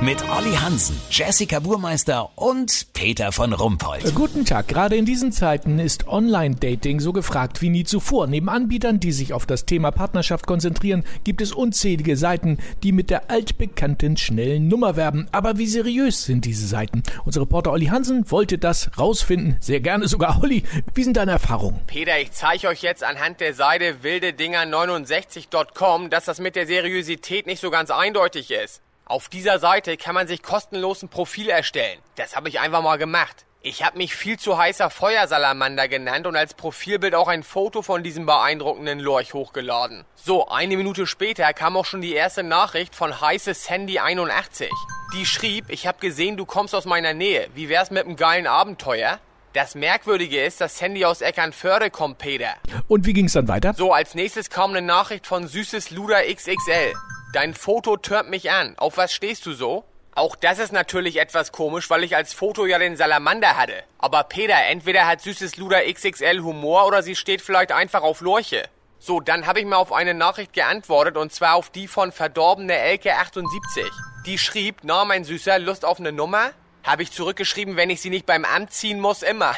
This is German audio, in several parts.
Mit Olli Hansen, Jessica Burmeister und Peter von Rumpold. Guten Tag. Gerade in diesen Zeiten ist Online-Dating so gefragt wie nie zuvor. Neben Anbietern, die sich auf das Thema Partnerschaft konzentrieren, gibt es unzählige Seiten, die mit der altbekannten schnellen Nummer werben. Aber wie seriös sind diese Seiten? Unser Reporter Olli Hansen wollte das rausfinden. Sehr gerne sogar. Olli, wie sind deine Erfahrungen? Peter, ich zeige euch jetzt anhand der Seite wildedinger69.com, dass das mit der Seriosität nicht so ganz eindeutig ist. Auf dieser Seite kann man sich kostenlos ein Profil erstellen. Das habe ich einfach mal gemacht. Ich habe mich viel zu heißer Feuersalamander genannt und als Profilbild auch ein Foto von diesem beeindruckenden Lorch hochgeladen. So, eine Minute später kam auch schon die erste Nachricht von heiße Sandy 81. Die schrieb, ich habe gesehen, du kommst aus meiner Nähe. Wie wär's mit einem geilen Abenteuer? Das Merkwürdige ist, dass Sandy aus Eckernförde kommt, Peter. Und wie ging's dann weiter? So, als nächstes kam eine Nachricht von Süßes Luder XXL. Dein Foto türmt mich an. Auf was stehst du so? Auch das ist natürlich etwas komisch, weil ich als Foto ja den Salamander hatte. Aber Peter, entweder hat süßes Luder XXL Humor oder sie steht vielleicht einfach auf Lorche. So, dann habe ich mal auf eine Nachricht geantwortet und zwar auf die von verdorbene Elke 78. Die schrieb, na mein Süßer, Lust auf eine Nummer? Habe ich zurückgeschrieben, wenn ich sie nicht beim Amt ziehen muss, immer.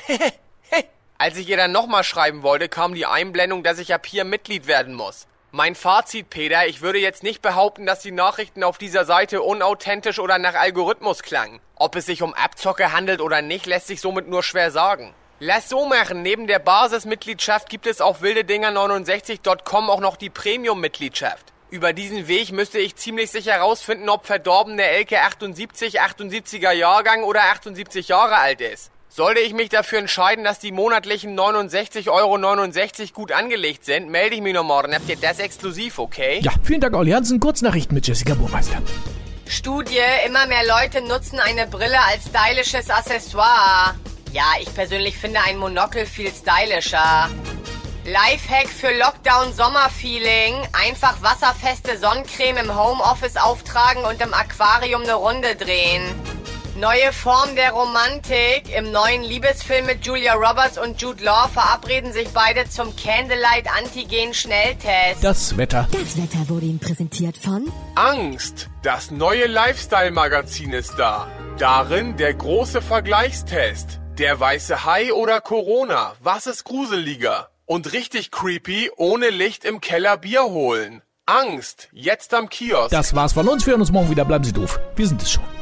Als ich ihr dann nochmal schreiben wollte, kam die Einblendung, dass ich ab hier Mitglied werden muss. Mein Fazit, Peter, ich würde jetzt nicht behaupten, dass die Nachrichten auf dieser Seite unauthentisch oder nach Algorithmus klangen. Ob es sich um Abzocke handelt oder nicht, lässt sich somit nur schwer sagen. Lass so machen, neben der Basismitgliedschaft gibt es auf wildedinger69.com auch noch die Premium-Mitgliedschaft. Über diesen Weg müsste ich ziemlich sicher herausfinden, ob verdorbene Elke 78, 78er Jahrgang oder 78 Jahre alt ist. Sollte ich mich dafür entscheiden, dass die monatlichen 69,69 Euro gut angelegt sind, melde ich mich noch morgen. Habt ihr das exklusiv, okay? Ja, vielen Dank, Olli Hansen. Kurznachrichten mit Jessica Burmeister. Studie, immer mehr Leute nutzen eine Brille als stylisches Accessoire. Ja, ich persönlich finde ein Monokel viel stylischer. Lifehack für Lockdown-Sommerfeeling. Einfach wasserfeste Sonnencreme im Homeoffice auftragen und im Aquarium eine Runde drehen. Neue Form der Romantik. Im neuen Liebesfilm mit Julia Roberts und Jude Law verabreden sich beide zum Candlelight Antigen Schnelltest. Das Wetter. Das Wetter wurde Ihnen präsentiert von Angst, das neue Lifestyle-Magazin ist da. Darin der große Vergleichstest. Der weiße Hai oder Corona, was ist gruseliger? Und richtig creepy, ohne Licht im Keller Bier holen. Angst, jetzt am Kiosk. Das war's von uns. Wir hören uns morgen wieder. Bleiben Sie doof. Wir sind es schon.